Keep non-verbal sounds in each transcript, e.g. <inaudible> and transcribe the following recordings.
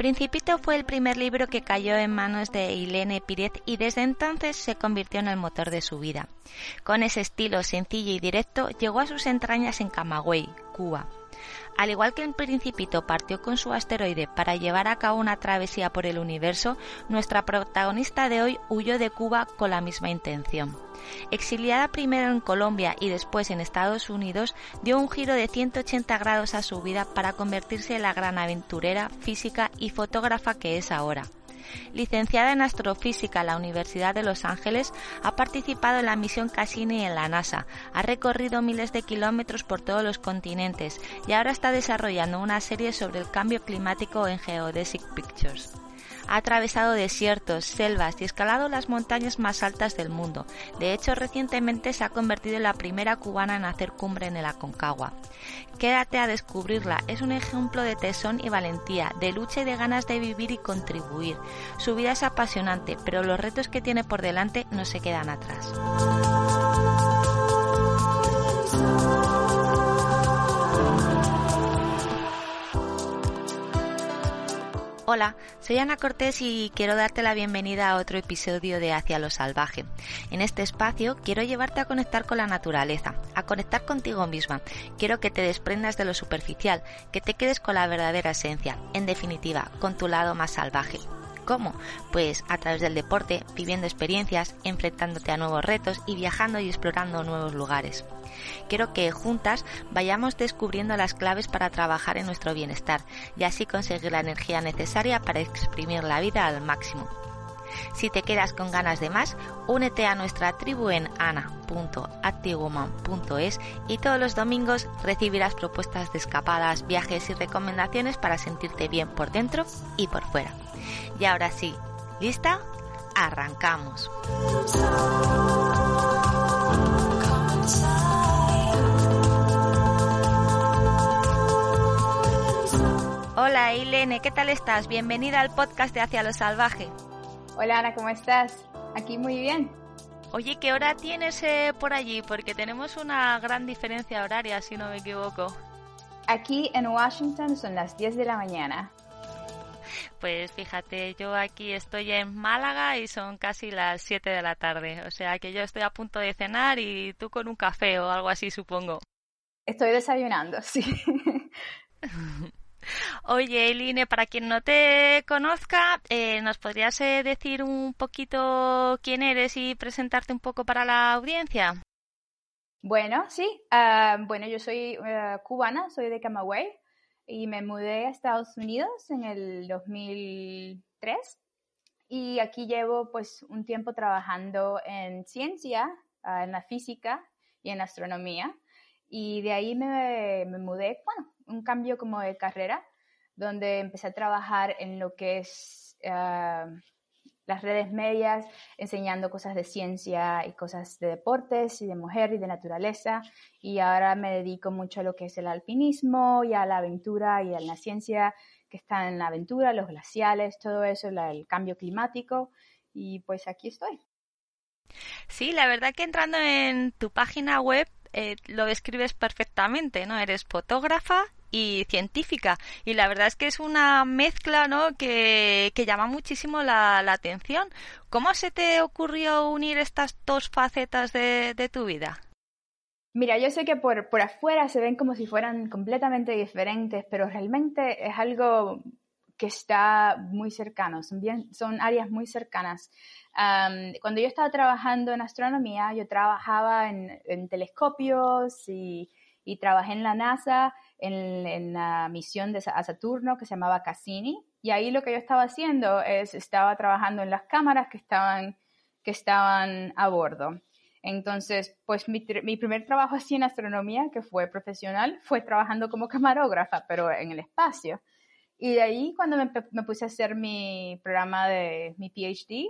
Principito fue el primer libro que cayó en manos de Helene Pírez y desde entonces se convirtió en el motor de su vida. Con ese estilo sencillo y directo llegó a sus entrañas en Camagüey, Cuba. Al igual que el Principito partió con su asteroide para llevar a cabo una travesía por el universo, nuestra protagonista de hoy huyó de Cuba con la misma intención. Exiliada primero en Colombia y después en Estados Unidos, dio un giro de 180 grados a su vida para convertirse en la gran aventurera, física y fotógrafa que es ahora. Licenciada en astrofísica en la Universidad de Los Ángeles, ha participado en la misión Cassini en la NASA, ha recorrido miles de kilómetros por todos los continentes y ahora está desarrollando una serie sobre el cambio climático en Geodesic Pictures. Ha atravesado desiertos, selvas y escalado las montañas más altas del mundo. De hecho, recientemente se ha convertido en la primera cubana en hacer cumbre en el Aconcagua. Quédate a descubrirla. Es un ejemplo de tesón y valentía, de lucha y de ganas de vivir y contribuir. Su vida es apasionante, pero los retos que tiene por delante no se quedan atrás. Hola, soy Ana Cortés y quiero darte la bienvenida a otro episodio de Hacia lo Salvaje. En este espacio quiero llevarte a conectar con la naturaleza, a conectar contigo misma. Quiero que te desprendas de lo superficial, que te quedes con la verdadera esencia, en definitiva, con tu lado más salvaje. ¿Cómo? Pues a través del deporte, viviendo experiencias, enfrentándote a nuevos retos y viajando y explorando nuevos lugares. Quiero que juntas vayamos descubriendo las claves para trabajar en nuestro bienestar y así conseguir la energía necesaria para exprimir la vida al máximo. Si te quedas con ganas de más, únete a nuestra tribu en ana.activewoman.es y todos los domingos recibirás propuestas de escapadas, viajes y recomendaciones para sentirte bien por dentro y por fuera. Y ahora sí, ¿lista? Arrancamos. Hola Ilene, ¿qué tal estás? Bienvenida al podcast de Hacia lo Salvaje. Hola Ana, ¿cómo estás? Aquí muy bien. Oye, ¿qué hora tienes eh, por allí? Porque tenemos una gran diferencia horaria, si no me equivoco. Aquí en Washington son las 10 de la mañana. Pues fíjate, yo aquí estoy en Málaga y son casi las 7 de la tarde. O sea que yo estoy a punto de cenar y tú con un café o algo así, supongo. Estoy desayunando, <laughs> sí. <laughs> Oye, Eline, para quien no te conozca, eh, ¿nos podrías eh, decir un poquito quién eres y presentarte un poco para la audiencia? Bueno, sí. Ah, bueno, yo soy eh, cubana, soy de Camagüey y me mudé a Estados Unidos en el 2003 y aquí llevo pues un tiempo trabajando en ciencia, ah, en la física y en astronomía. Y de ahí me, me mudé, bueno, un cambio como de carrera, donde empecé a trabajar en lo que es ah, las redes medias, enseñando cosas de ciencia y cosas de deportes y de mujer y de naturaleza. Y ahora me dedico mucho a lo que es el alpinismo y a la aventura y a la ciencia que está en la aventura, los glaciales, todo eso, el cambio climático. Y pues aquí estoy. Sí, la verdad que entrando en tu página web eh, lo describes perfectamente, ¿no? Eres fotógrafa y científica. Y la verdad es que es una mezcla ¿no? que, que llama muchísimo la, atención. ¿Cómo se te ocurrió unir estas dos facetas de, de tu vida? Mira, yo sé que por, por afuera se ven como si fueran completamente diferentes, pero realmente es algo que está muy cercano, son, bien, son áreas muy cercanas. Cuando yo estaba trabajando en astronomía, yo trabajaba en, en telescopios y, y, trabajé en la NASA en, la misión de, a Saturno que se llamaba Cassini. Y ahí lo que yo estaba haciendo es, estaba trabajando en las cámaras que estaban, que estaban a bordo. Entonces, pues mi, mi, primer trabajo así en astronomía, que fue profesional, fue trabajando como camarógrafa, pero en el espacio. Y de ahí, cuando me, me puse a hacer mi programa de mi PhD,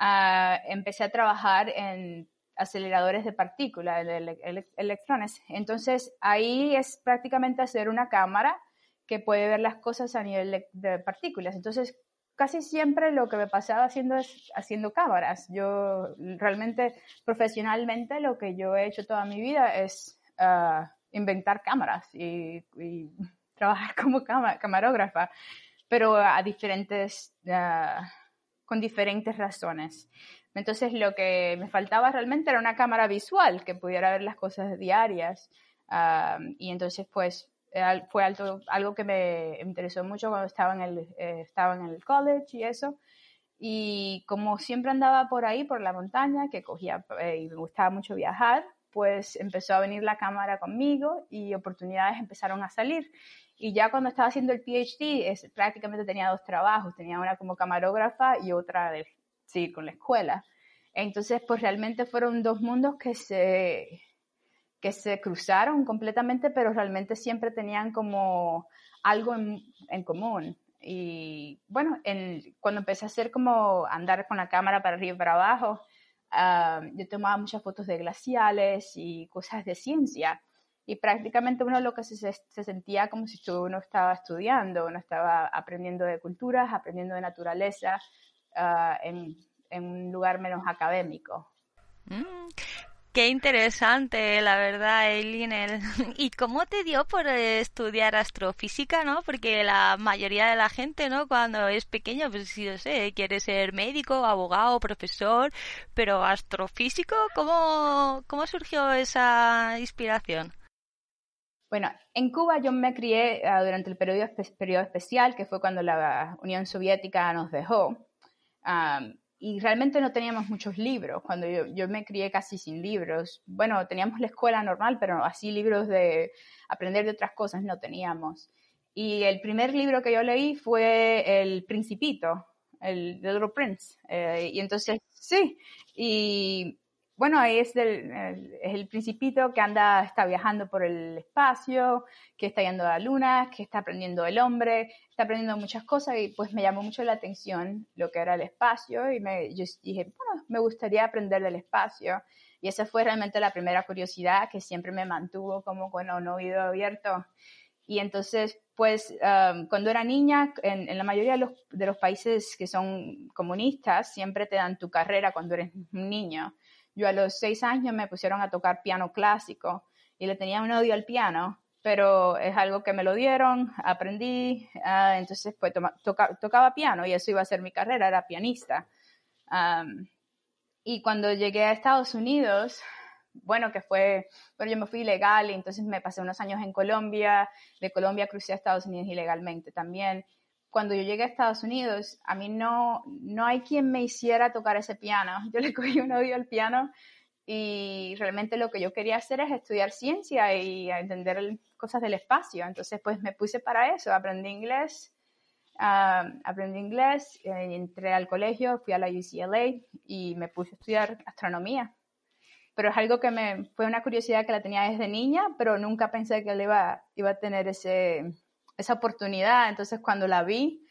uh, empecé a trabajar en aceleradores de partículas, de ele electrones. Entonces, ahí es prácticamente hacer una cámara que puede ver las cosas a nivel de, partículas. Entonces, casi siempre lo que me pasaba haciendo es haciendo cámaras. Yo realmente, profesionalmente, lo que yo he hecho toda mi vida es uh, inventar cámaras y, y, <laughs> trabajar como cam camarógrafa. pero a diferentes, ah, con diferentes razones. Entonces lo que me faltaba realmente era una cámara visual que pudiera ver las cosas diarias. Y entonces pues fue algo, que me interesó mucho cuando estaba en, el, eh, estaba en el college y eso. Y como siempre andaba por ahí, por la montaña, que cogía eh, y me gustaba mucho viajar, pues empezó a venir la cámara conmigo y oportunidades empezaron a salir. Y ya cuando estaba haciendo el PhD, prácticamente tenía dos trabajos, tenía una como camarógrafa y otra de, sí, con la escuela. Entonces, pues realmente fueron dos mundos que se, que se cruzaron completamente, pero realmente siempre tenían como algo en, en común. Y bueno, en, cuando empecé a hacer como andar con la cámara para arriba y para abajo, uh, yo tomaba muchas fotos de glaciales y cosas de ciencia. Y prácticamente uno lo que se, se sentía como si uno estaba estudiando, uno estaba aprendiendo de culturas, aprendiendo de naturaleza uh, en, en, un lugar menos académico. Mm, Qué interesante, la verdad, Eileen. <laughs> ¿Y cómo te dio por estudiar astrofísica, no? Porque la mayoría de la gente, ¿no? Cuando es pequeño, pues sí, yo sé, quiere ser médico, abogado, profesor, pero astrofísico, ¿cómo, cómo surgió esa inspiración? Bueno, en Cuba yo me crié uh, durante el periodo, periodo, especial, que fue cuando la Unión Soviética nos dejó. Y realmente no teníamos muchos libros. Cuando yo, yo, me crié casi sin libros. Bueno, teníamos la escuela normal, pero así libros de aprender de otras cosas no teníamos. Y el primer libro que yo leí fue El Principito, el The Little Prince. Eh, y entonces, sí, y bueno, ahí es el, principito que anda, está viajando por el espacio, que está yendo a la luna, que está aprendiendo el hombre, está aprendiendo muchas cosas y pues me llamó mucho la atención lo que era el espacio y me, yo dije, bueno, me gustaría aprender del espacio. Y esa fue realmente la primera curiosidad que siempre me mantuvo como con un oído abierto. Y entonces, pues, um, cuando era niña, en, la mayoría de los, de los, países que son comunistas, siempre te dan tu carrera cuando eres un niño. Yo a los seis años me pusieron a tocar piano clásico y le tenía un odio al piano, pero es algo que me lo dieron, aprendí, uh, entonces pues toca, tocaba piano y eso iba a ser mi carrera, era pianista. Um, y cuando llegué a Estados Unidos, bueno, que fue, pero yo me fui ilegal y entonces me pasé unos años en Colombia, de Colombia crucé a Estados Unidos ilegalmente también cuando yo llegué a Estados Unidos, a mí no, no hay quien me hiciera tocar ese piano. <laughs> Yo le cogí un odio al piano y realmente lo que yo quería hacer es estudiar ciencia y entender cosas del espacio. Entonces, pues me puse para eso, aprendí inglés, uh, aprendí inglés, eh, entré al colegio, fui a la UCLA y me puse a estudiar astronomía. Pero es algo que me fue una curiosidad que la tenía desde niña, pero nunca pensé que él iba, iba a tener ese, esa oportunidad. Entonces cuando la vi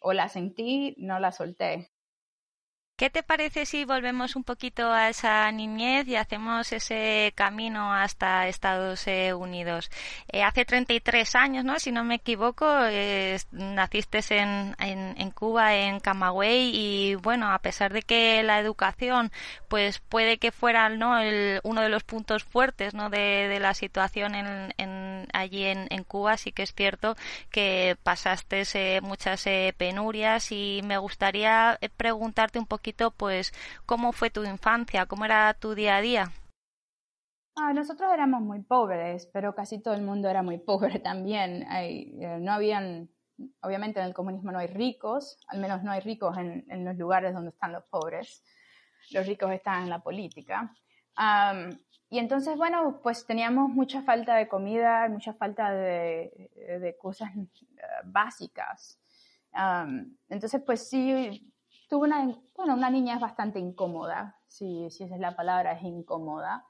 o la sentí, no la solté. ¿Qué te parece si volvemos un poquito a esa niñez y hacemos ese camino hasta Estados Unidos? Eh, hace 33 años, ¿no? Si no me equivoco, eh, naciste en, en, Cuba, en Camagüey, y bueno, a pesar de que la educación, pues puede que fuera, ¿no? El, uno de los puntos fuertes, ¿no? De, de la situación en, en allí en, en, Cuba, sí que es cierto que pasaste muchas penurias y me gustaría preguntarte un poquito pues, ¿cómo fue tu infancia? ¿Cómo era tu día a día? Ah, nosotros éramos muy pobres, pero casi todo el mundo era muy pobre <laughs> también. Eh, no habían, obviamente en el comunismo no hay ricos, al menos no hay ricos en, los lugares donde están los pobres. Los ricos están en la política. Y entonces, bueno, pues teníamos mucha falta de comida, mucha falta de, de cosas eh, básicas. entonces, pues sí, tuve una, bueno, una niña es bastante incómoda, si, si esa es la palabra, es incómoda.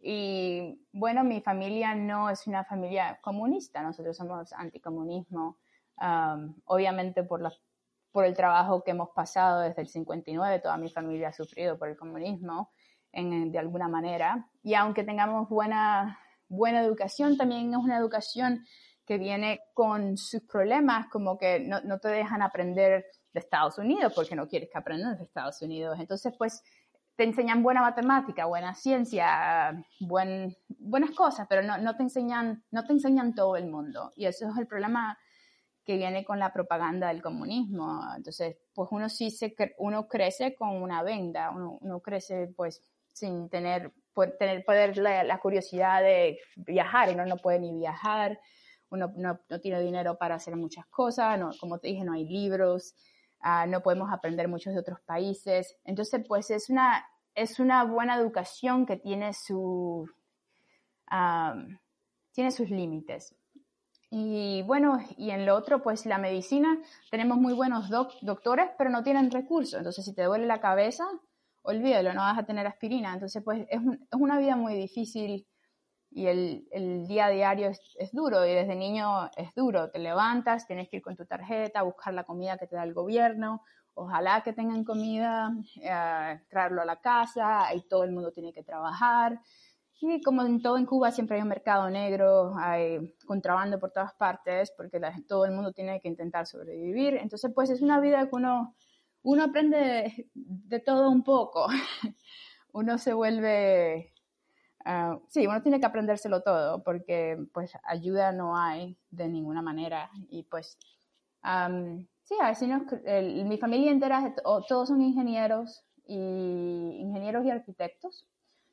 Y bueno, mi familia no es una familia comunista, nosotros somos anticomunismo, obviamente por, la, por el trabajo que hemos pasado desde el 59, toda mi familia ha sufrido por el comunismo en, de alguna manera. Y aunque tengamos buena, buena educación, también es una educación que viene con sus problemas, como que no, no te dejan aprender de Estados Unidos porque no quieres que aprendas de Estados Unidos. Entonces, pues te enseñan buena matemática, buena ciencia, buen, buenas cosas, pero no, no, te enseñan, no te enseñan todo el mundo. Y eso es el problema que viene con la propaganda del comunismo. Entonces, pues uno sí se, uno crece con una venda, uno, crece pues sin tener, tener poder la, curiosidad de viajar, uno no puede ni viajar, uno no, tiene dinero para hacer muchas cosas, no, como te dije, no hay libros, ah, no podemos aprender muchos de otros países. Entonces, pues es una, es una buena educación que tiene, su, tiene sus límites. Y bueno, y en lo otro, pues la medicina, tenemos muy buenos doctores, pero no tienen recursos. Entonces, si te duele la cabeza, olvídalo, no vas a tener aspirina. Entonces, pues es, una vida muy difícil y el, el día a diario es, duro y desde niño es duro. Te levantas, tienes que ir con tu tarjeta, buscar la comida que te da el gobierno. Ojalá que tengan comida, eh, traerlo a la casa, y todo el mundo tiene que trabajar. Y como en todo en Cuba siempre hay un mercado negro, hay contrabando por todas partes, porque todo el mundo tiene que intentar sobrevivir. Entonces, pues es una vida que uno, uno aprende de, todo un poco. <laughs> uno se vuelve... Ah, sí, uno tiene que aprendérselo todo, porque pues ayuda no hay de ninguna manera. Y pues, sí, así mi familia entera, todos son ingenieros, y ingenieros y arquitectos.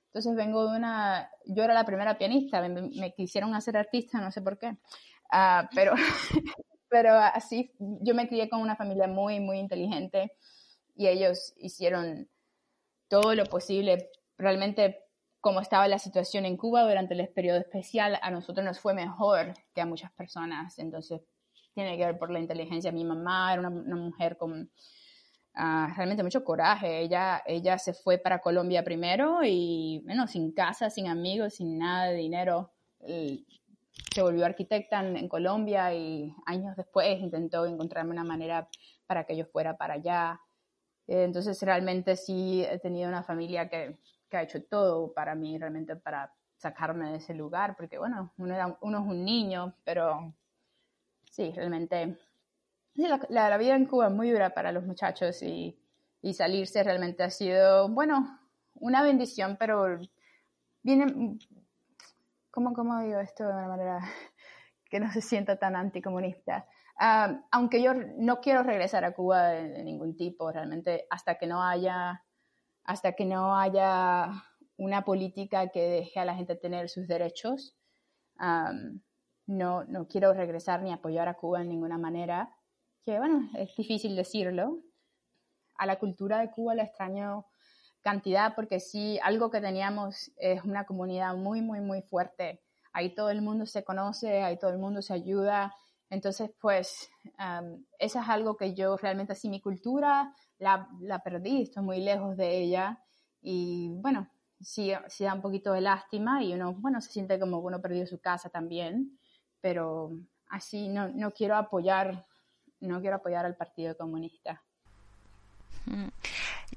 Entonces vengo de una, yo era la primera pianista, me, quisieron hacer artista, no sé por qué, uh, pero, <laughs> pero así yo me crié con una familia muy, muy inteligente y ellos hicieron todo lo posible. Realmente, como estaba la situación en Cuba durante el periodo especial, a nosotros nos fue mejor que a muchas personas. Entonces, tiene que ver por la inteligencia. Mi mamá era una, mujer con realmente mucho coraje. Ella, ella se fue para Colombia primero y, bueno, sin casa, sin amigos, sin nada de dinero. Se volvió arquitecta en, Colombia y años después intentó encontrarme una manera para que yo fuera para allá. entonces, realmente sí he tenido una familia que, que, ha hecho todo para mí, realmente para sacarme de ese lugar, porque, bueno, uno, uno es un niño, pero sí, realmente la, la, vida en Cuba es muy dura para los muchachos y, y, salirse realmente ha sido, bueno, una bendición, pero viene, ¿cómo, cómo digo esto de una manera <laughs> que no se sienta tan anticomunista? Ah, aunque yo no quiero regresar a Cuba de, ningún tipo, realmente hasta que no haya, hasta que no haya una política que deje a la gente tener sus derechos, no, no quiero regresar ni apoyar a Cuba en ninguna manera que bueno, es difícil decirlo. A la cultura de Cuba la extraño cantidad porque sí, algo que teníamos es una comunidad muy, muy, muy fuerte. Ahí todo el mundo se conoce, ahí todo el mundo se ayuda. Entonces, pues, eso es algo que yo realmente, así mi cultura la, la perdí, estoy muy lejos de ella. Y bueno, sí, sí da un poquito de lástima y uno, bueno, se siente como uno perdió su casa también, pero así no, no quiero apoyar no quiero apoyar al Partido Comunista.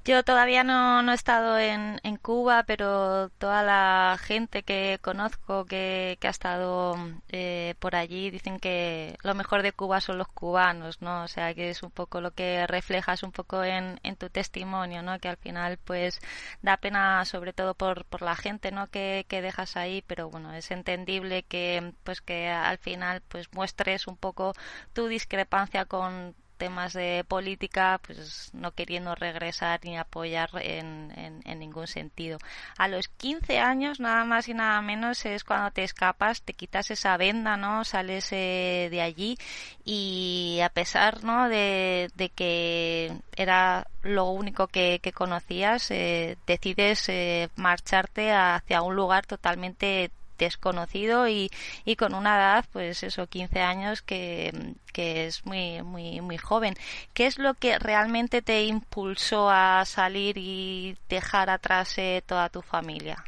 Yo todavía no, no he estado en, en, Cuba, pero toda la gente que conozco que, que ha estado eh, por allí dicen que lo mejor de Cuba son los cubanos, ¿no? O sea, que es un poco lo que reflejas un poco en, en tu testimonio, ¿no? Que al final, pues, da pena sobre todo por, por la gente, ¿no? Que, que dejas ahí, pero bueno, es entendible que, pues, que al final, pues, muestres un poco tu discrepancia con temas de política, pues no queriendo regresar ni apoyar en, ningún sentido. A los 15 años, nada más y nada menos, es cuando te escapas, te quitas esa venda, ¿no? Sales eh, de allí y a pesar, ¿no? De, que era lo único que, que conocías, eh, decides eh, marcharte hacia un lugar totalmente desconocido y, y con una edad, pues eso, 15 años que, que es muy, muy, muy joven. ¿Qué es lo que realmente te impulsó a salir y dejar atrás eh, toda tu familia?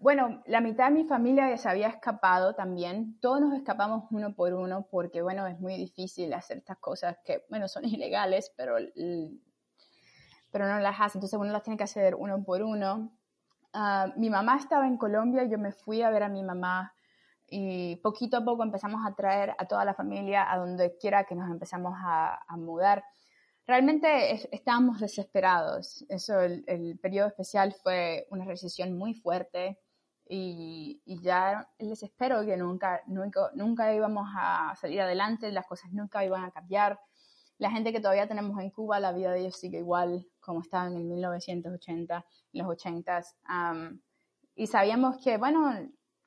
bueno, la mitad de mi familia se había escapado también. Todos nos escapamos uno por uno porque, bueno, es muy difícil hacer estas cosas que, bueno, son <laughs> ilegales, pero, pero no las hace. Entonces uno las tiene que hacer uno por uno. Ah, mi mamá estaba en Colombia, yo me fui a ver a mi mamá y poquito a poco empezamos a traer a toda la familia a donde quiera que nos empezamos a, mudar. Realmente estábamos desesperados. Eso, el, periodo especial fue una recesión muy fuerte. y, ya les espero que nunca, nunca, nunca íbamos a salir adelante, las cosas nunca iban a cambiar. La gente que todavía tenemos en Cuba, la vida de ellos sigue igual como estaba en el 1980, en los 80s. y sabíamos que, bueno,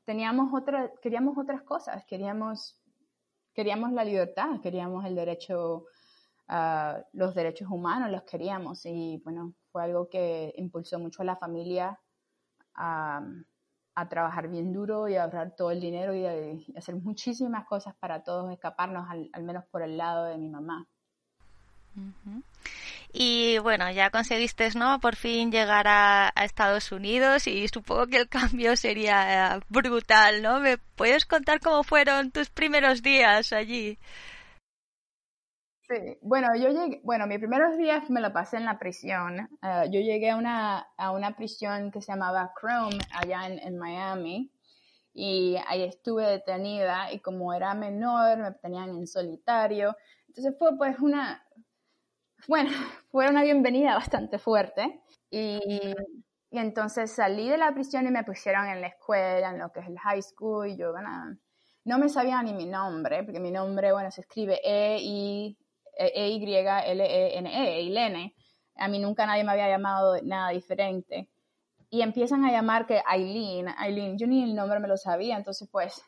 teníamos otra, queríamos otras cosas, queríamos, queríamos la libertad, queríamos el derecho, uh, los derechos humanos, los queríamos. Y bueno, fue algo que impulsó mucho a la familia a, trabajar bien duro y a ahorrar todo el dinero y, hacer muchísimas cosas para todos escaparnos, al, menos por el lado de mi mamá. Y bueno, ya conseguiste, ¿no? Por fin llegar a, Estados Unidos y supongo que el cambio sería eh, brutal, ¿no? ¿Me puedes contar cómo fueron tus primeros días allí? Sí, bueno, yo llegué, bueno, mis primeros días me lo pasé en la prisión. Eh, yo llegué a una, a una prisión que se llamaba Chrome, allá en, en, Miami, y ahí estuve detenida y como era menor, me tenían en solitario. Entonces fue pues una, bueno, <laughs> fue una bienvenida bastante fuerte. Y, entonces salí de la prisión y me pusieron en la escuela, en lo que es el high school, y yo, bueno, no me sabía ni mi nombre, porque mi nombre, bueno, se escribe e-Y-L-E-N-E, Eileen. A mí nunca nadie me había llamado nada diferente. Y empiezan a llamar que Aileen, Aileen, yo ni el nombre me lo sabía, entonces pues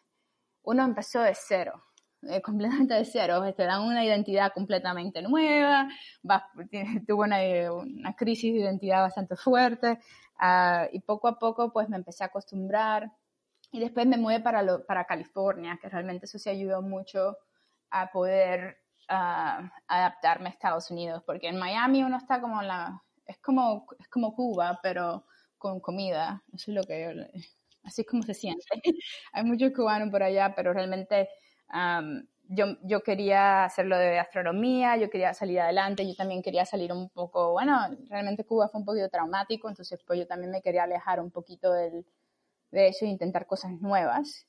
uno empezó de cero, eh, <laughs> completamente de cero, te dan una identidad completamente nueva, tuvo una, una, crisis de identidad bastante fuerte uh, y poco a poco pues me empecé a acostumbrar. Y después me mudé para, lo, para California, que realmente eso se ayudó mucho a poder adaptarme a Estados Unidos, porque en Miami uno está como la, es como, es como Cuba, pero con comida, eso es lo que así es como se siente. <laughs> Hay muchos cubanos por allá, pero realmente yo, yo quería hacerlo de astronomía, yo quería salir adelante, yo también quería salir un poco, bueno, realmente Cuba fue un poquito traumático, entonces pues yo también me quería alejar un poquito del, de eso e intentar cosas nuevas.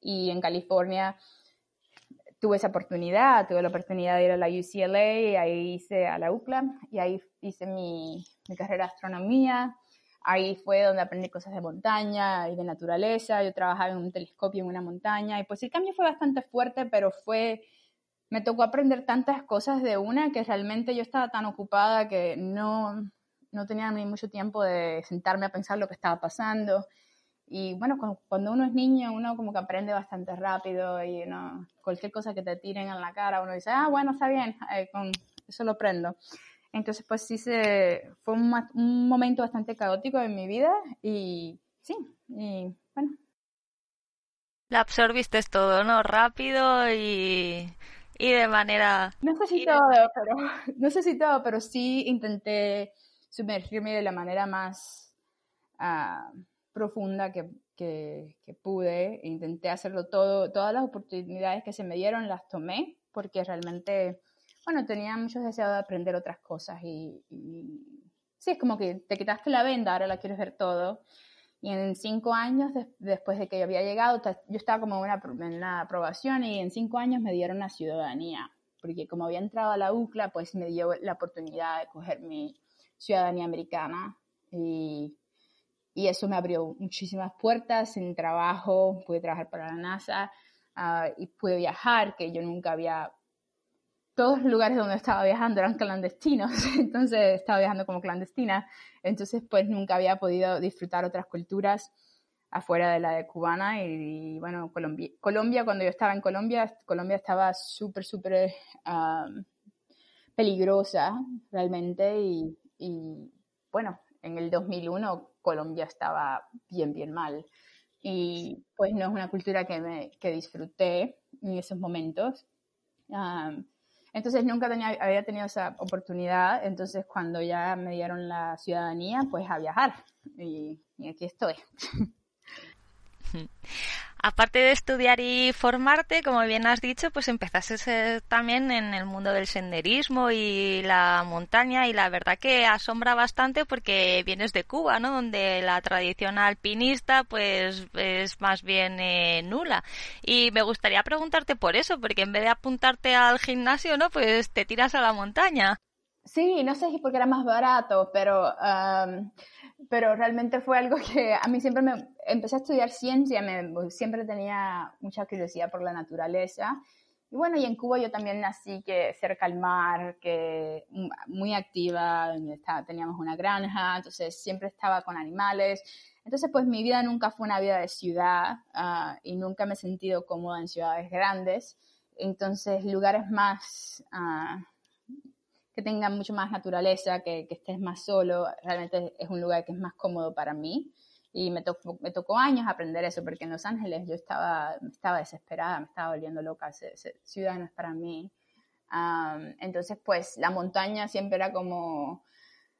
y en California tuve esa oportunidad, tuve la oportunidad de ir a la UCLA, y ahí hice a la UCLA y ahí hice mi, mi carrera de astronomía. Ahí fue donde aprendí cosas de montaña y de naturaleza. Yo trabajaba en un telescopio en una montaña y pues el cambio fue bastante fuerte, pero fue, me tocó aprender tantas cosas de una que realmente yo estaba tan ocupada que no, no tenía ni mucho tiempo de sentarme a pensar lo que estaba pasando. Y bueno, cuando uno es niño, uno como que aprende bastante rápido y cualquier cosa que te tiren en la cara, uno dice, ah, bueno, está bien, eh, eso lo prendo. Entonces, pues sí, se, fue un, un, momento bastante caótico en mi vida y sí, y bueno. La absorbiste todo, ¿no? Rápido y, y de manera... No sé si todo, pero, <laughs> no sé si todo, pero sí intenté sumergirme de la manera más... Uh, profunda que, que, pude. Intenté hacerlo todo, todas las oportunidades que se me dieron las tomé porque realmente, bueno, tenía muchos deseos de aprender otras cosas y, sí, es como que te quitaste la venda, ahora la quieres ver todo. Y en cinco años, después de que yo había llegado, yo estaba como en una aprobación y en cinco años me dieron la ciudadanía, porque como había entrado a la UCLA, pues me dio la oportunidad de coger mi ciudadanía americana y y eso me abrió muchísimas puertas en trabajo, pude trabajar para la NASA ah, y pude viajar, que yo nunca había... Todos los lugares donde estaba viajando eran clandestinos, <laughs> entonces estaba viajando como clandestina, entonces pues nunca había podido disfrutar otras culturas afuera de la de cubana y, bueno, Colombia, Colombia, cuando yo estaba en Colombia, Colombia estaba súper, súper ah, peligrosa realmente y, y bueno, en el 2001 Colombia estaba bien, bien mal. Y pues no es una cultura que, me, que disfruté en esos momentos. Entonces nunca había tenido esa oportunidad. Entonces cuando ya me dieron la ciudadanía, pues a viajar. Y, y aquí estoy. <laughs> aparte de estudiar y formarte, como bien has dicho, pues empezaste también en el mundo del senderismo y la montaña y la verdad que asombra bastante porque vienes de Cuba, ¿no? Donde la tradición alpinista pues es más bien eh, nula. Y me gustaría preguntarte por eso, porque en vez de apuntarte al gimnasio, ¿no? Pues te tiras a la montaña. Sí, no sé si porque era más barato, pero pero realmente fue algo que a mí siempre me empecé a estudiar ciencia, me, siempre tenía mucha curiosidad por la naturaleza. Y bueno, y en Cuba yo también nací que cerca al mar, que muy activa, teníamos una granja, entonces siempre estaba con animales. Entonces, pues mi vida nunca fue una vida de ciudad uh, y nunca me he sentido cómoda en ciudades grandes. Entonces, lugares más uh, que tengan mucho más naturaleza, que, que, estés más solo, realmente es un lugar que es más cómodo para mí. Y me, tocó, me tocó años aprender eso, porque en Los Ángeles yo estaba, estaba desesperada, me estaba volviendo loca, ciudad no es para mí. Entonces, pues la montaña siempre era como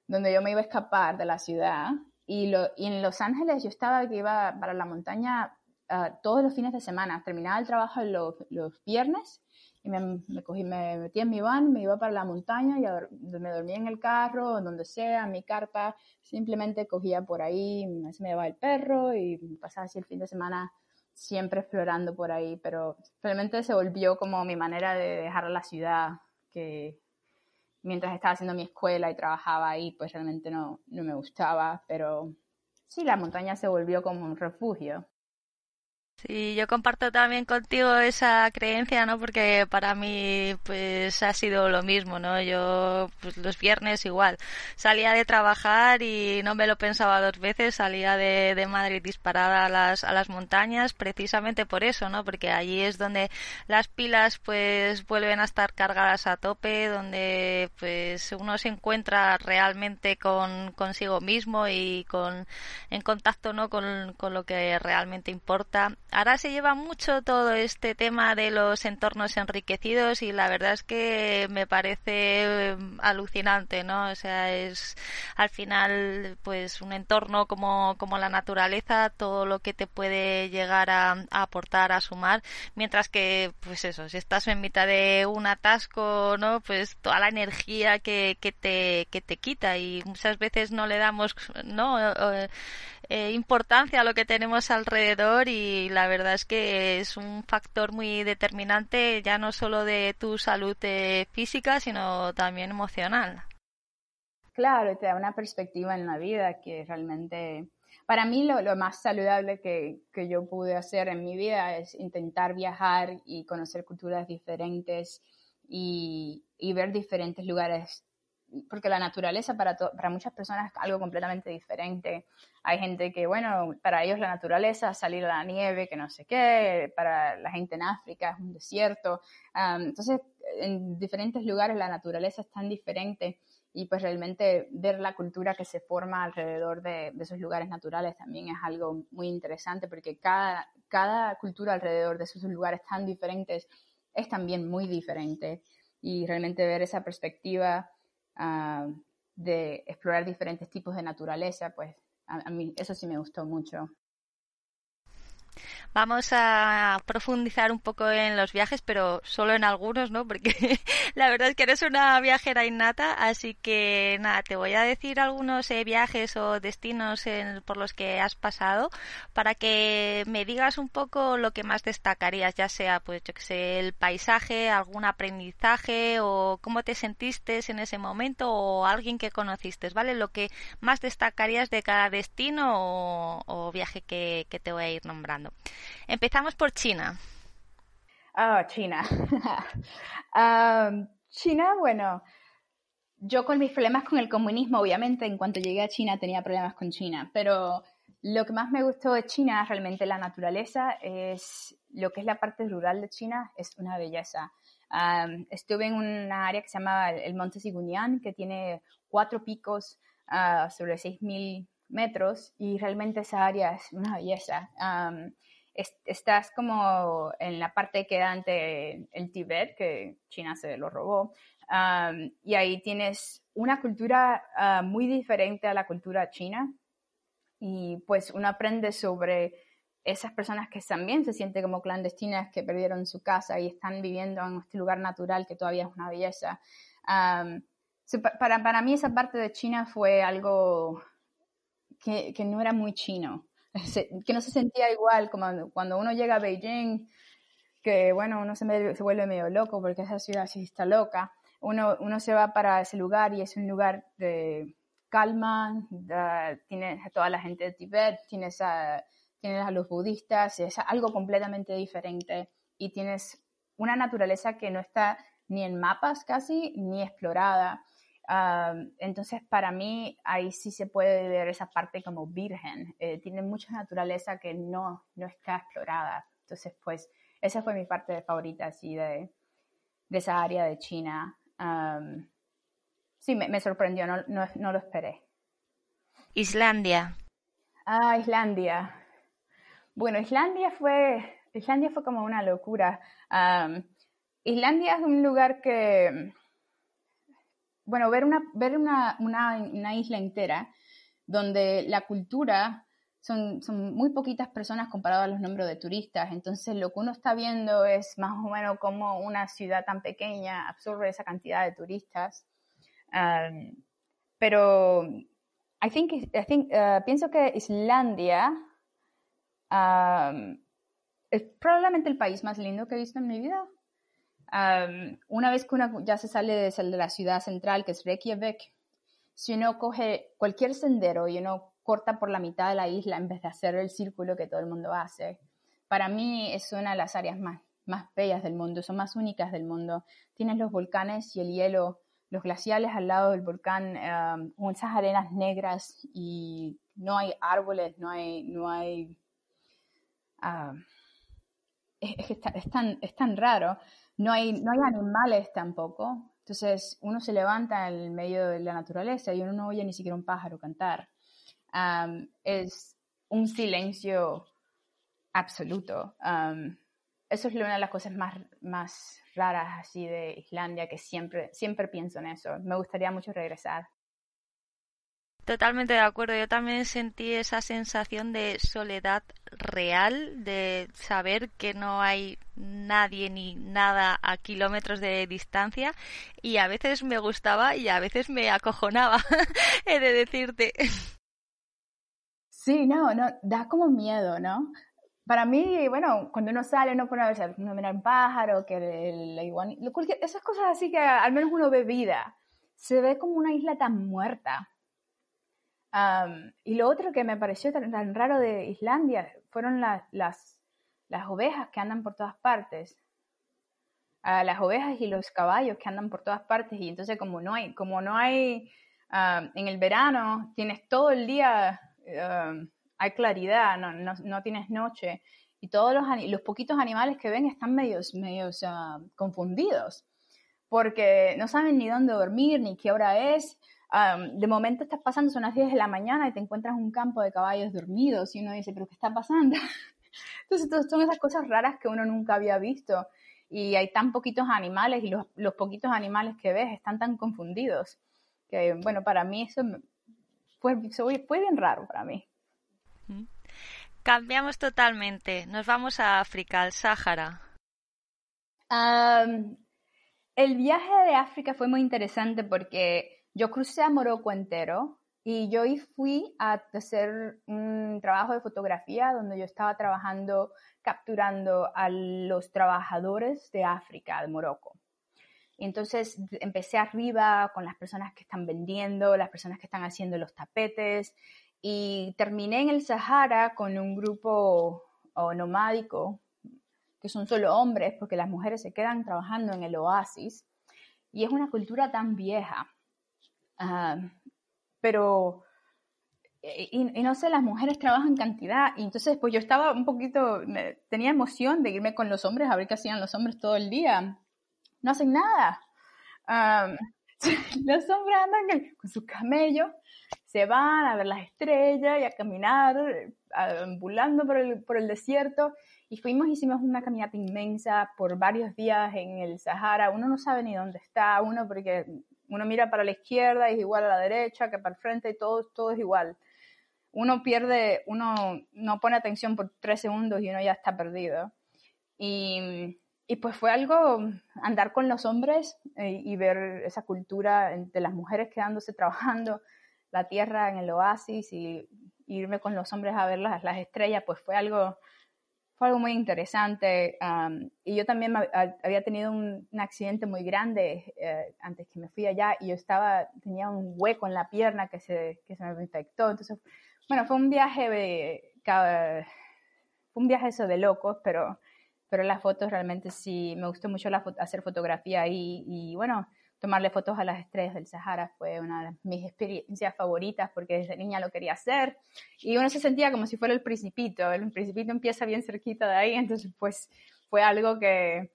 donde yo me iba a escapar de la ciudad y, lo, y en Los Ángeles yo estaba que iba para la montaña uh, todos los fines de semana. Terminaba el trabajo los viernes y me, cogí, me metí en mi van, me iba para la montaña y me dormía en el carro, donde sea, en mi carpa. Simplemente cogía por ahí, me, me llevaba el perro y pasaba así el fin de semana siempre explorando por ahí. Pero realmente se volvió como mi manera de dejar la ciudad que mientras estaba haciendo mi escuela y trabajaba ahí, pues realmente no, no me gustaba, pero sí, la montaña se volvió como un refugio. Sí, yo comparto también contigo esa creencia, ¿no? Porque para mí, pues, ha sido lo mismo, ¿no? Yo, pues, los viernes igual. Salía de trabajar y no me lo pensaba dos veces. Salía de, Madrid disparada a las, a las montañas precisamente por eso, ¿no? Porque allí es donde las pilas, pues, vuelven a estar cargadas a tope, donde, pues, uno se encuentra realmente con, consigo mismo y con, en contacto, ¿no? Con, con lo que realmente importa ahora se lleva mucho todo este tema de los entornos enriquecidos y la verdad es que me parece em, alucinante, ¿no? O sea, es al final pues un entorno como, como la naturaleza, todo lo que te puede llegar a, aportar, a sumar, mientras que pues eso, si estás en mitad de un atasco, ¿no? Pues toda la energía que, que te, que te quita y muchas veces no le damos, ¿no? Eh, importancia a lo que tenemos alrededor y la verdad es que es un factor muy determinante ya no solo de tu salud eh, física sino también emocional. Claro, te da una perspectiva en la vida que realmente para mí lo, lo más saludable que, que, yo pude hacer en mi vida es intentar viajar y conocer culturas diferentes y, y ver diferentes lugares porque la naturaleza para, para muchas personas es algo completamente diferente. Hay gente que, bueno, para ellos la naturaleza es salir a la nieve, que no sé qué, para la gente en África es un desierto. entonces, en diferentes lugares la naturaleza es tan diferente y pues realmente ver la cultura que se forma alrededor de, de esos lugares naturales también es algo muy interesante porque cada, cada cultura alrededor de esos lugares tan diferentes es también muy diferente y realmente ver esa perspectiva uh, de explorar diferentes tipos de naturaleza, pues a, a mí eso sí me gustó mucho. Vamos a profundizar un poco en los viajes, pero solo en algunos, ¿no? Porque <laughs> la verdad es que eres una viajera innata, así que nada, te voy a decir algunos eh, viajes o destinos por los que has pasado para que me digas un poco lo que más destacarías, ya sea, pues, yo que sé, el paisaje, algún aprendizaje o cómo te sentiste en ese momento o alguien que conociste, ¿vale? Lo que más destacarías de cada destino o, o viaje que, que te voy a ir nombrando. Empezamos por China. Ah, China. <laughs> China, bueno, yo con mis problemas con el comunismo, obviamente, en cuanto llegué a China tenía problemas con China, pero lo que más me gustó de China, realmente la naturaleza, es lo que es la parte rural de China, es una belleza. estuve en una área que se llama el Monte Sigunian, que tiene cuatro picos uh, sobre 6.000 metros y realmente esa área es una belleza estás como en la parte que da ante el Tíbet, que China se lo robó, y ahí tienes una cultura ah, muy diferente a la cultura china, y pues uno aprende sobre esas personas que también se sienten como clandestinas, que perdieron su casa y están viviendo en este lugar natural que todavía es una belleza. para, para mí esa parte de China fue algo que, que no era muy chino que no se sentía igual como cuando uno llega a Beijing, que bueno, uno se, vuelve medio loco porque esa ciudad sí está loca. Uno, uno se va para ese lugar y es un lugar de, calma, tienes a toda la gente de Tibet, tienes a, tienes a los budistas, es algo completamente diferente y tienes una naturaleza que no está ni en mapas casi, ni explorada. Entonces, para mí, ahí sí se puede ver esa parte como virgen. Eh, tiene mucha naturaleza que no, no está explorada. Entonces, pues, esa fue mi parte favorita, así, de, de esa área de China. sí, me, sorprendió, no, no, no, lo esperé. Islandia. Ah, Islandia. Bueno, Islandia fue, Islandia fue como una locura. Islandia es un lugar que, bueno, ver una, ver una, una, isla entera donde la cultura son, son, muy poquitas personas comparado a los números de turistas. Entonces, lo que uno está viendo es más o menos como una ciudad tan pequeña absorbe esa cantidad de turistas. Pero I think, I think, uh, pienso que Islandia um, es probablemente el país más lindo que he visto en mi vida una vez que uno ya se sale de, la ciudad central, que es Reykjavik, si uno coge cualquier sendero y uno corta por la mitad de la isla en vez de hacer el círculo que todo el mundo hace, para mí es una de las áreas más, más bellas del mundo, son más únicas del mundo. Tienes los volcanes y el hielo, los glaciales al lado del volcán, con esas arenas negras y no hay árboles, no hay, no hay, es, tan, es tan raro. No hay, no hay animales tampoco. Entonces uno se levanta en el medio de la naturaleza y uno no oye ni siquiera un pájaro cantar. es un silencio absoluto. eso es una de las cosas más, más raras así de Islandia, que siempre, siempre pienso en eso. Me gustaría mucho regresar. Totalmente de acuerdo. Yo también sentí esa sensación de soledad real, de saber que no hay nadie ni nada a kilómetros de distancia y a veces me gustaba y a veces me acojonaba, <laughs> he de decirte. Sí, no, no, da como miedo, ¿no? Para mí, bueno, cuando uno sale, uno pone a ver, uno mira un pájaro, que el, igual, esas cosas así que al menos uno ve vida. Se ve como una isla tan muerta y lo otro que me pareció tan, raro de Islandia fueron las, las ovejas que andan por todas partes. las ovejas y los caballos que andan por todas partes. Y entonces como no hay, como no hay, en el verano tienes todo el día, hay claridad, no, no, no, tienes noche. Y todos los, los poquitos animales que ven están medios, medios confundidos. Porque no saben ni dónde dormir, ni qué hora es de momento estás pasando, son las 10 de la mañana y te encuentras un campo de caballos dormidos y uno dice, pero ¿qué está pasando? <laughs> Entonces son esas cosas raras que uno nunca había visto y hay tan poquitos animales y los, los poquitos animales que ves están tan confundidos que, bueno, para mí eso fue, fue bien raro para mí. Cambiamos totalmente, nos vamos a África, al Sáhara. el viaje de África fue muy interesante porque yo crucé a Morocco entero y yo fui a hacer un trabajo de fotografía donde yo estaba trabajando, capturando a los trabajadores de África, de Morocco. Entonces empecé arriba con las personas que están vendiendo, las personas que están haciendo los tapetes y terminé en el Sahara con un grupo nomádico que son solo hombres porque las mujeres se quedan trabajando en el oasis y es una cultura tan vieja pero, eh, y, no sé, las mujeres trabajan cantidad, y entonces pues yo estaba un poquito, tenía emoción de irme con los hombres a ver qué hacían los hombres todo el día. No hacen nada. <laughs> los hombres andan con sus camellos, se van a ver las estrellas y a caminar, ambulando por el, por el desierto. Y fuimos, hicimos una caminata inmensa por varios días en el Sahara. Uno no sabe ni dónde está, uno porque uno mira para la izquierda es igual a la derecha, que para el frente y todo, todo es igual. Uno pierde, uno no pone atención por tres segundos y uno ya está perdido. Y, y pues fue algo andar con los hombres eh, y, ver esa cultura de las mujeres quedándose trabajando la tierra en el oasis y irme con los hombres a ver las, las estrellas, pues fue algo fue algo muy interesante. y yo también había tenido un, accidente muy grande eh, antes que me fui allá y yo estaba, tenía un hueco en la pierna que se, que se me infectó. Entonces, bueno, fue un viaje de, fue un viaje eso de locos, pero, pero las fotos realmente sí, me gustó mucho la, hacer fotografía ahí y bueno, tomarle fotos a las estrellas del Sahara fue una de mis experiencias favoritas porque desde niña lo quería hacer y uno se sentía como si fuera el principito, el principito empieza bien cerquita de ahí, <laughs> entonces pues fue algo que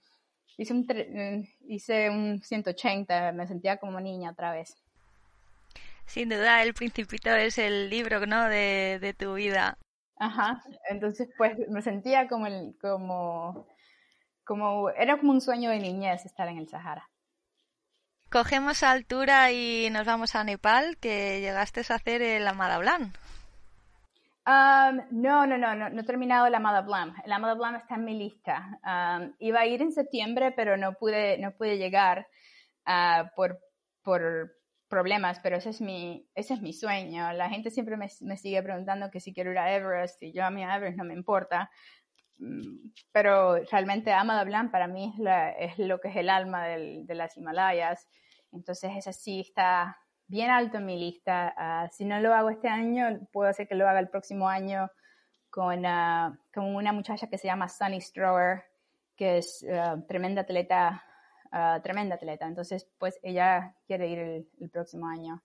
hice un, hice un 180, me sentía como niña otra vez. Sin duda, El Principito es el libro, ¿no? De, de tu vida. Ajá, entonces pues me sentía como el, como, como, era como un sueño de niñez estar en el Sahara. Cogemos altura y nos vamos a Nepal, que llegaste a hacer el Amada Blanc. Um, no, no, no, no, he terminado el Amada Blanc. El Amada Blanc está en mi lista. Um, iba a ir en septiembre, pero no pude, no pude llegar uh, por, por problemas, pero ese es mi, ese es mi sueño. La gente siempre me, me, sigue preguntando que si quiero ir a Everest y yo a mí a Everest no me importa. Pero realmente Amada Blanc para mí es, lo que es el alma de las Himalayas. Entonces esa sí está bien alto en mi lista. Ah, si no lo hago este año, puedo hacer que lo haga el próximo año con, uh, una muchacha que se llama Sunny Strower, que es uh, tremenda atleta, tremenda atleta. Entonces, pues ella quiere ir el próximo año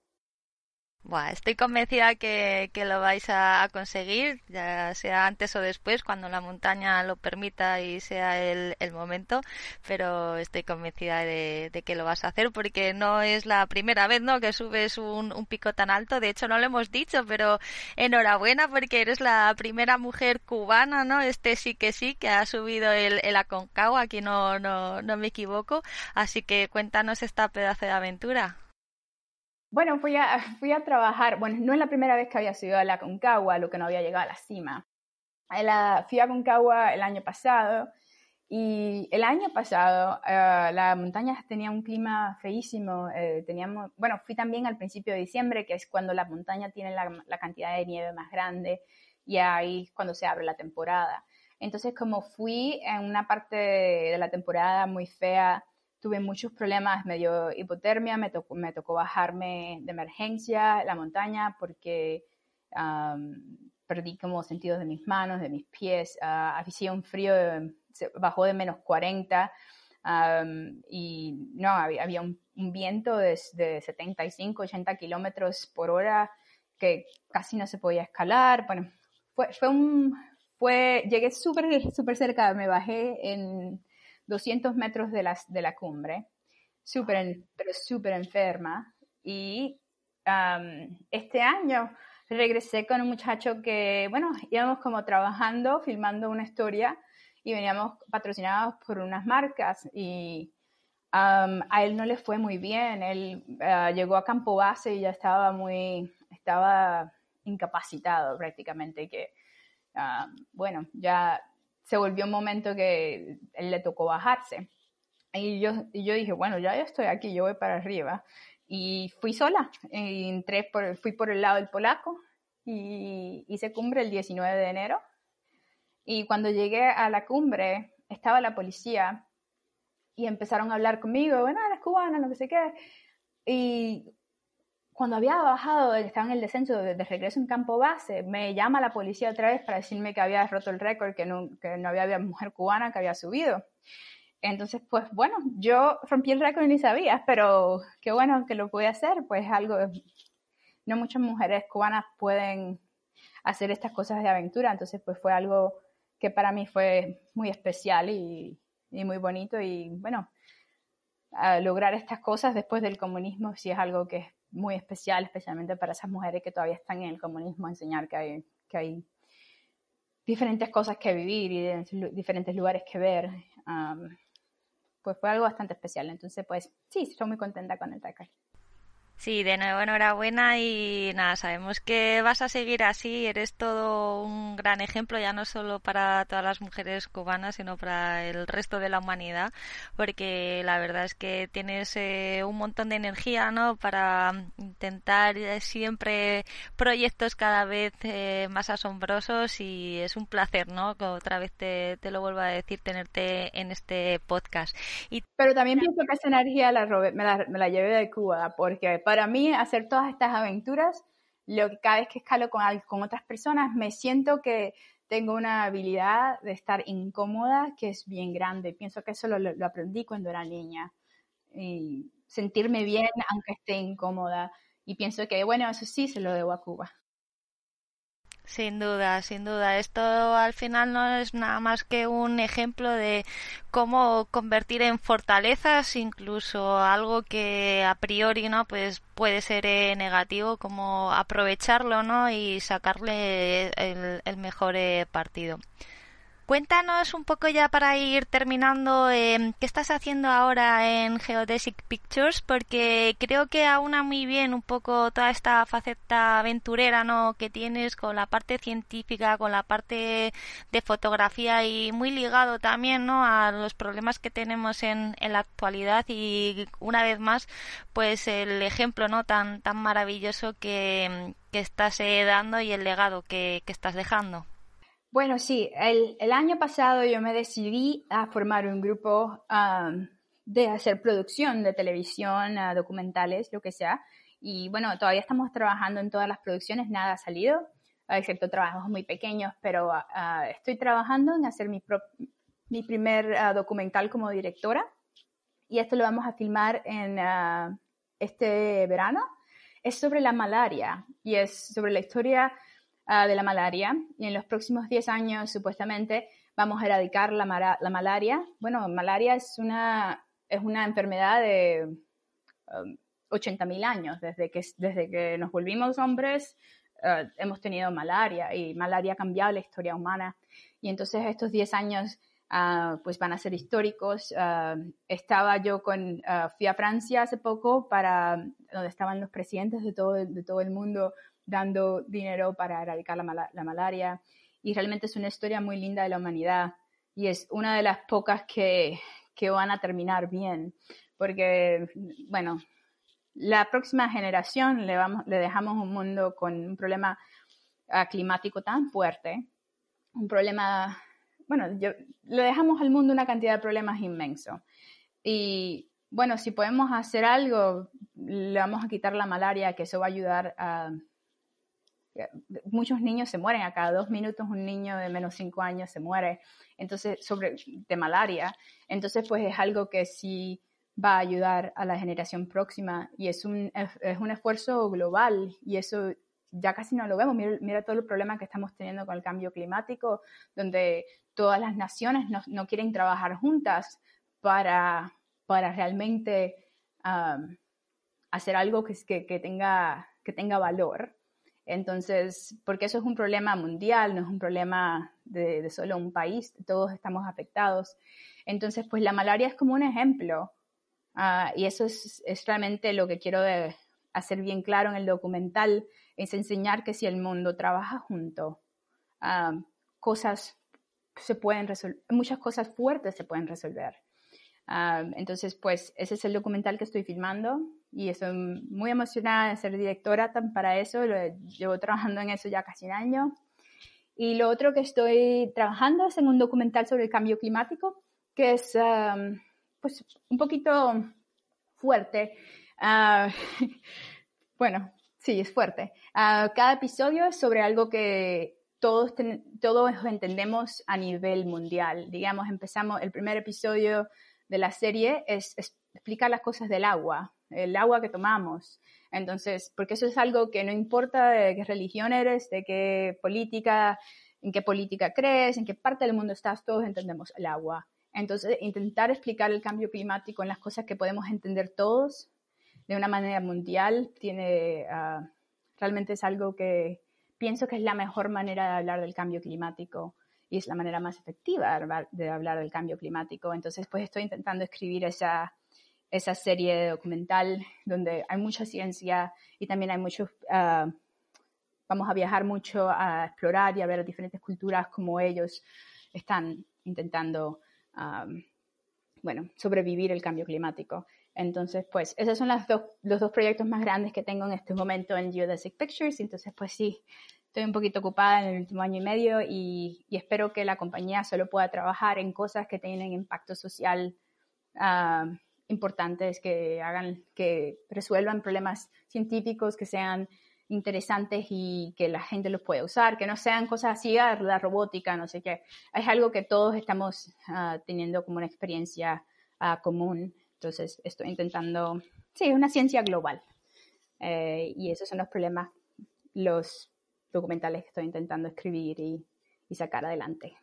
estoy convencida que, que, lo vais a conseguir, ya sea antes o después, cuando la montaña lo permita y sea el, el momento, pero estoy convencida de, de, que lo vas a hacer porque no es la primera vez ¿no? que subes un, un, pico tan alto. De hecho, no lo hemos dicho, pero enhorabuena porque eres la primera mujer cubana, ¿no? Este sí que sí, que ha subido el, el Aconcagua, aquí no, no, no me equivoco. Así que cuéntanos esta pedazo de aventura. Bueno, <laughs> fui a, trabajar, bueno, no es la primera vez que había subido a la Concagua, lo que no había llegado a la cima. La, fui a Concagua el año pasado y el año pasado uh, la montaña tenía un clima feísimo. Eh, teníamos, bueno, fui también al principio de diciembre, que es cuando la montaña tiene la, la cantidad de nieve más grande y ahí es cuando se abre la temporada. Entonces, como fui en una parte de la temporada muy fea, tuve muchos problemas, me dio hipotermia, me tocó, me tocó bajarme de emergencia la montaña porque perdí como sentidos de mis manos, de mis pies, uh, hacía un frío, se bajó de menos 40 y no, había, un, viento de, de 75, 80 kilómetros por hora que casi no se podía escalar. Bueno, fue, fue un, fue, llegué súper, súper cerca, me bajé en 200 metros de, las, de la cumbre, super pero súper enferma. Y este año regresé con un muchacho que, bueno, íbamos como trabajando, filmando una historia y veníamos patrocinados por unas marcas y a él no le fue muy bien. Él ah, llegó a campo base y ya estaba muy, estaba incapacitado prácticamente, que, bueno, ya se volvió un momento que le tocó bajarse. Y yo, y yo dije, bueno, ya yo estoy aquí, yo voy para arriba. Y fui sola, y entré por, fui por el lado del polaco y hice cumbre el 19 de enero. Y cuando llegué a la cumbre, estaba la policía y empezaron a hablar conmigo, bueno, eres cubana, no sé qué. Y cuando había bajado, estaba en el descenso de, regreso en campo base, me llama la policía otra vez para decirme que había roto el récord, que no, que no había, mujer cubana que había subido. Entonces, pues bueno, yo rompí el récord y ni sabía, pero qué bueno que lo pude hacer, pues algo, no muchas mujeres cubanas pueden hacer estas cosas de aventura, entonces pues fue algo que para mí fue muy especial y, y muy bonito y bueno, lograr estas cosas después del comunismo sí es algo que es muy especial, especialmente para esas mujeres que todavía están en el comunismo, enseñar que hay, que hay diferentes cosas que vivir y diferentes lugares que ver. pues fue algo bastante especial. Entonces, pues sí, estoy muy contenta con el record. Sí, de nuevo enhorabuena y nada, sabemos que vas a seguir así, eres todo un gran ejemplo, ya no solo para todas las mujeres cubanas, sino para el resto de la humanidad, porque la verdad es que tienes eh, un montón de energía, ¿no? Para intentar eh, siempre proyectos cada vez eh, más asombrosos y es un placer, ¿no? Otra vez te, te, lo vuelvo a decir, tenerte en este podcast. Pero también pienso que esa energía la me, la, me la llevé de Cuba, porque para mí hacer todas estas aventuras, lo que cada vez que escalo con, otras personas, me siento que tengo una habilidad de estar incómoda que es bien grande. Pienso que eso lo, lo aprendí cuando era niña. Y sentirme bien aunque esté incómoda. Y pienso que, bueno, eso sí se lo debo a Cuba. Sin duda, sin duda. Esto al final no es nada más que un ejemplo de cómo convertir en fortalezas incluso algo que a priori no pues puede ser eh, negativo, como aprovecharlo no y sacarle el, el mejor eh, partido. Cuéntanos un poco ya para ir terminando eh, qué estás haciendo ahora en Geodesic Pictures, porque creo que aúna muy bien un poco toda esta faceta aventurera ¿no? que tienes con la parte científica, con la parte de fotografía y muy ligado también ¿no? a los problemas que tenemos en, en la actualidad y una vez más pues el ejemplo no tan tan maravilloso que, que estás eh, dando y el legado que, que estás dejando. Bueno, sí, el, el, año pasado yo me decidí a formar un grupo um, de hacer producción de televisión, uh, documentales, lo que sea. Y bueno, todavía estamos trabajando en todas las producciones, nada ha salido, excepto trabajos muy pequeños, pero uh, estoy trabajando en hacer mi, mi primer uh, documental como directora. Y esto lo vamos a filmar en este verano. Es sobre la malaria y es sobre la historia Ah, de la malaria y en los próximos 10 años supuestamente vamos a erradicar la, la malaria. Bueno, malaria es una, es una enfermedad de um, 80.000 años, desde que, desde que nos volvimos hombres uh, hemos tenido malaria y malaria ha cambiado la historia humana. Y entonces estos 10 años uh, pues van a ser históricos. Estaba yo con, fui a Francia hace poco para donde estaban los presidentes de todo, de todo el mundo dando dinero para erradicar la, la, malaria. Y realmente es una historia muy linda de la humanidad y es una de las pocas que, que van a terminar bien. Porque, bueno, la próxima generación le, vamos, le dejamos un mundo con un problema ah, climático tan fuerte, un problema, bueno, le dejamos al mundo una cantidad de problemas inmenso. Y bueno, si podemos hacer algo, le vamos a quitar la malaria, que eso va a ayudar a muchos niños se mueren, a cada dos minutos un niño de menos cinco años se muere, entonces, sobre, de malaria. Entonces, pues es algo que sí va a ayudar a la generación próxima y es un, es un esfuerzo global y eso ya casi no lo vemos. Mira, mira, todo el problema que estamos teniendo con el cambio climático, donde todas las naciones no, no quieren trabajar juntas para, para realmente um, hacer algo que, que, que, tenga, que tenga valor. Entonces, porque eso es un problema mundial, no es un problema de, solo un país, todos estamos afectados. Entonces, pues la malaria es como un ejemplo. Uh, y eso es, es, realmente lo que quiero de, hacer bien claro en el documental, es enseñar que si el mundo trabaja junto, uh, cosas se pueden resolver, muchas cosas fuertes se pueden resolver. Uh, entonces, pues ese es el documental que estoy filmando y estoy muy emocionada de ser directora para eso. Llevo trabajando en eso ya casi un año. Y lo otro que estoy trabajando es en un documental sobre el cambio climático, que es um, pues un poquito fuerte. Uh, <laughs> bueno, sí, es fuerte. Uh, cada episodio es sobre algo que todos, todos entendemos a nivel mundial. Digamos, empezamos, el primer episodio de la serie es, es explicar las cosas del agua, el agua que tomamos. Entonces, porque eso es algo que no importa de qué religión eres, de qué política, en qué política crees, en qué parte del mundo estás, todos entendemos el agua. Entonces, intentar explicar el cambio climático en las cosas que podemos entender todos de una manera mundial tiene uh, realmente es algo que pienso que es la mejor manera de hablar del cambio climático y es la manera más efectiva de hablar del cambio climático. Entonces, pues estoy intentando escribir esa, esa serie documental donde hay mucha ciencia y también hay muchos, ah, vamos a viajar mucho a explorar y a ver diferentes culturas como ellos están intentando, bueno, sobrevivir el cambio climático. Entonces, pues, esos son las dos, los dos proyectos más grandes que tengo en este momento en Geodesic Pictures. Entonces, pues sí, estoy un poquito ocupada en el último año y medio y, espero que la compañía solo pueda trabajar en cosas que tienen impacto social uh, importantes, que hagan, que resuelvan problemas científicos, que sean interesantes y que la gente los pueda usar, que no sean cosas así, ah, la robótica, no sé qué. Es algo que todos estamos uh, teniendo como una experiencia uh, común entonces, estoy intentando, sí, una ciencia global. Eh, y esos son los problemas, los documentales que estoy intentando escribir y sacar adelante.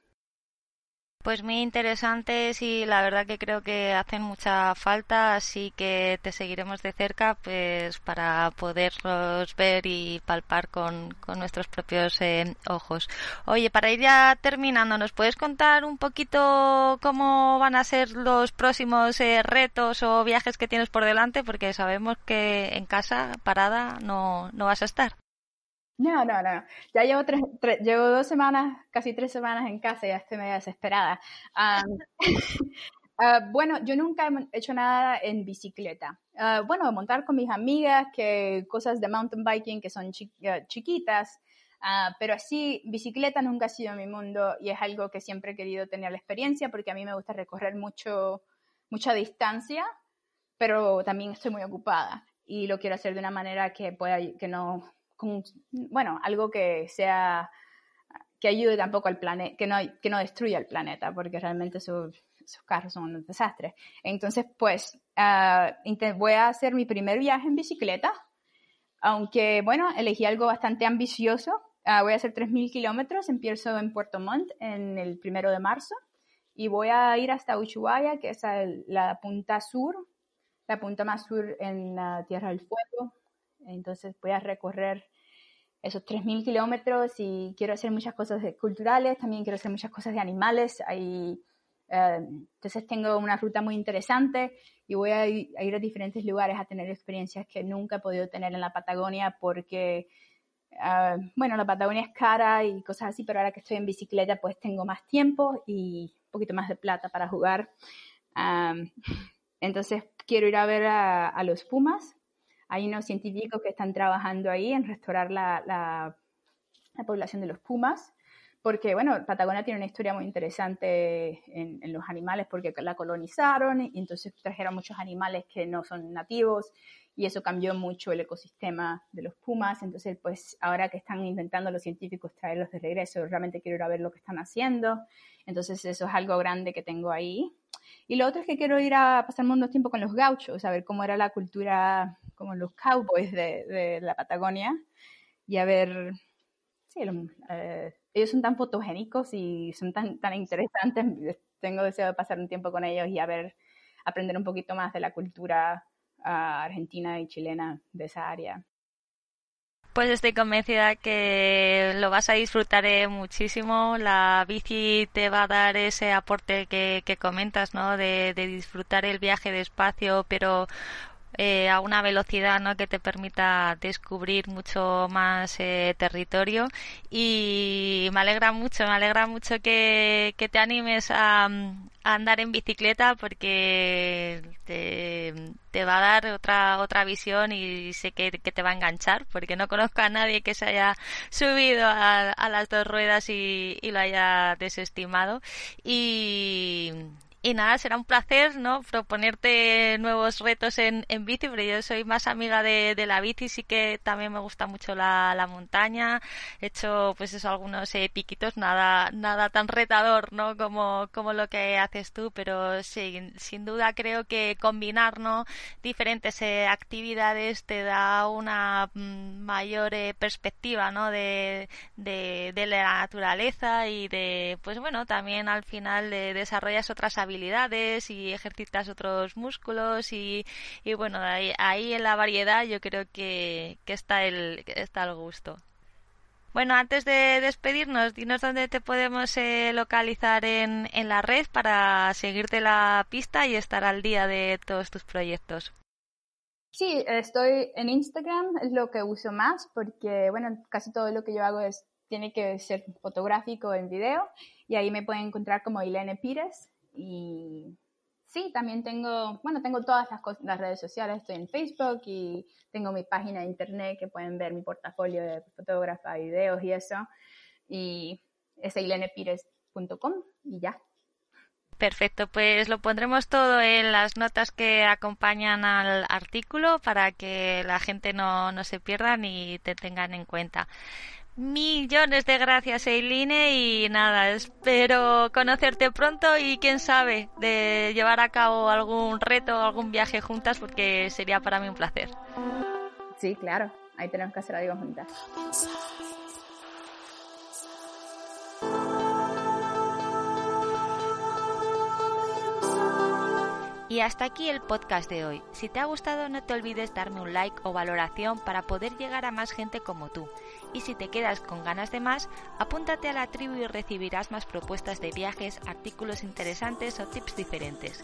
Pues muy interesantes y la verdad que creo que hacen mucha falta, así que te seguiremos de cerca pues para poderlos ver y palpar con, nuestros propios eh, ojos. Oye, para ir ya terminando, ¿nos puedes contar un poquito cómo van a ser los próximos eh, retos o viajes que tienes por delante? Porque sabemos que en casa, parada, no, no vas a estar. No, no, no. Ya llevo, tres, llevo dos semanas, casi tres semanas en casa y ya estoy medio desesperada. <laughs> Ah, bueno, yo nunca he hecho nada en bicicleta. Uh, bueno, montar con mis amigas, que cosas de mountain biking que son chiquitas, ah, pero así, bicicleta nunca ha sido mi mundo y es algo que siempre he querido tener la experiencia porque a mí me gusta recorrer mucho, mucha distancia, pero también estoy muy ocupada y lo quiero hacer de una manera que pueda, que no bueno, algo que sea, que ayude tampoco al planeta, que no, que no destruya el planeta, porque realmente esos, carros son un desastre. Entonces, pues, ah, voy a hacer mi primer viaje en bicicleta, aunque, bueno, elegí algo bastante ambicioso. Ah, voy a hacer 3.000 kilómetros, empiezo en Puerto Montt en el primero de marzo y voy a ir hasta Ushuaia, que es la punta sur, la punta más sur en la Tierra del Fuego. Entonces voy a recorrer esos 3.000 kilómetros y quiero hacer muchas cosas culturales, también quiero hacer muchas cosas de animales. Ahí, eh, entonces tengo una ruta muy interesante y voy a ir, a diferentes lugares a tener experiencias que nunca he podido tener en la Patagonia porque, eh, bueno, la Patagonia es cara y cosas así, pero ahora que estoy en bicicleta pues tengo más tiempo y un poquito más de plata para jugar. <laughs> entonces quiero ir a ver a los Pumas, hay unos científicos que están trabajando ahí en restaurar la, población de los pumas, porque, bueno, Patagonia tiene una historia muy interesante en, los animales porque la colonizaron y entonces trajeron muchos animales que no son nativos y eso cambió mucho el ecosistema de los pumas. Entonces, pues ahora que están intentando los científicos traerlos de regreso, realmente quiero ir a ver lo que están haciendo. Entonces, eso es algo grande que tengo ahí. Y lo otro es que quiero ir a pasar mucho tiempo con los gauchos, a ver cómo era la cultura como los cowboys de, la Patagonia y a ver, sí, eh, ellos son tan fotogénicos y son tan, tan interesantes, tengo deseo de pasar un tiempo con ellos y a ver, aprender un poquito más de la cultura argentina y chilena de esa área. Pues estoy convencida que lo vas a disfrutar eh, muchísimo. La bici te va a dar ese aporte que, comentas, ¿no? De, de, disfrutar el viaje despacio, pero eh, a una velocidad ¿no? que te permita descubrir mucho más eh, territorio y me alegra mucho, me alegra mucho que, te animes a, andar en bicicleta porque te, va a dar otra otra visión y sé que, te va a enganchar porque no conozco a nadie que se haya subido a, a las dos ruedas y, y lo haya desestimado y y nada, será un placer, ¿no? Proponerte nuevos retos en, en bici, pero yo soy más amiga de, de la bici, sí que también me gusta mucho la, la montaña. He hecho, pues eso, algunos eh, piquitos, nada, nada tan retador, ¿no? Como, como lo que haces tú, pero sí, sin duda creo que combinar, ¿no? Diferentes eh, actividades te da una mm, mayor eh, perspectiva, ¿no? De, de, de la naturaleza y de, pues bueno, también al final de, desarrollas otras habilidades y ejercitas otros músculos y, y bueno, ahí, ahí, en la variedad yo creo que, que está, el, está el gusto. Bueno, antes de despedirnos, dinos dónde te podemos eh, localizar en, en la red para seguirte la pista y estar al día de todos tus proyectos. Sí, estoy en Instagram, es lo que uso más porque, bueno, casi todo lo que yo hago es tiene que ser fotográfico en video y ahí me pueden encontrar como Ilene Pires y sí, también tengo, bueno, tengo todas las, las redes sociales, estoy en Facebook y tengo mi página de internet que pueden ver mi portafolio de fotógrafa, videos y eso y es ilenepires.com y ya. Perfecto, pues lo pondremos todo en las notas que acompañan al artículo para que la gente no, no se pierda ni te tengan en cuenta. Millones de gracias, Eiline, y nada, espero conocerte pronto y quién sabe, de llevar a cabo algún reto, algún viaje juntas, porque sería para mí un placer. Sí, claro, ahí tenemos que hacer algo juntas. Y hasta aquí el podcast de hoy. Si te ha gustado no te olvides darme un like o valoración para poder llegar a más gente como tú. Y si te quedas con ganas de más, apúntate a la tribu y recibirás más propuestas de viajes, artículos interesantes o tips diferentes.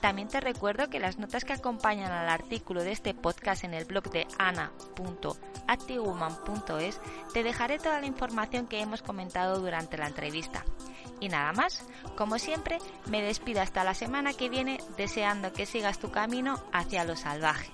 También te recuerdo que las notas que acompañan al artículo de este podcast en el blog de ana.activewoman.es te dejaré toda la información que hemos comentado durante la entrevista. Y nada más, como siempre, me despido hasta la semana que viene deseando que sigas tu camino hacia lo salvaje.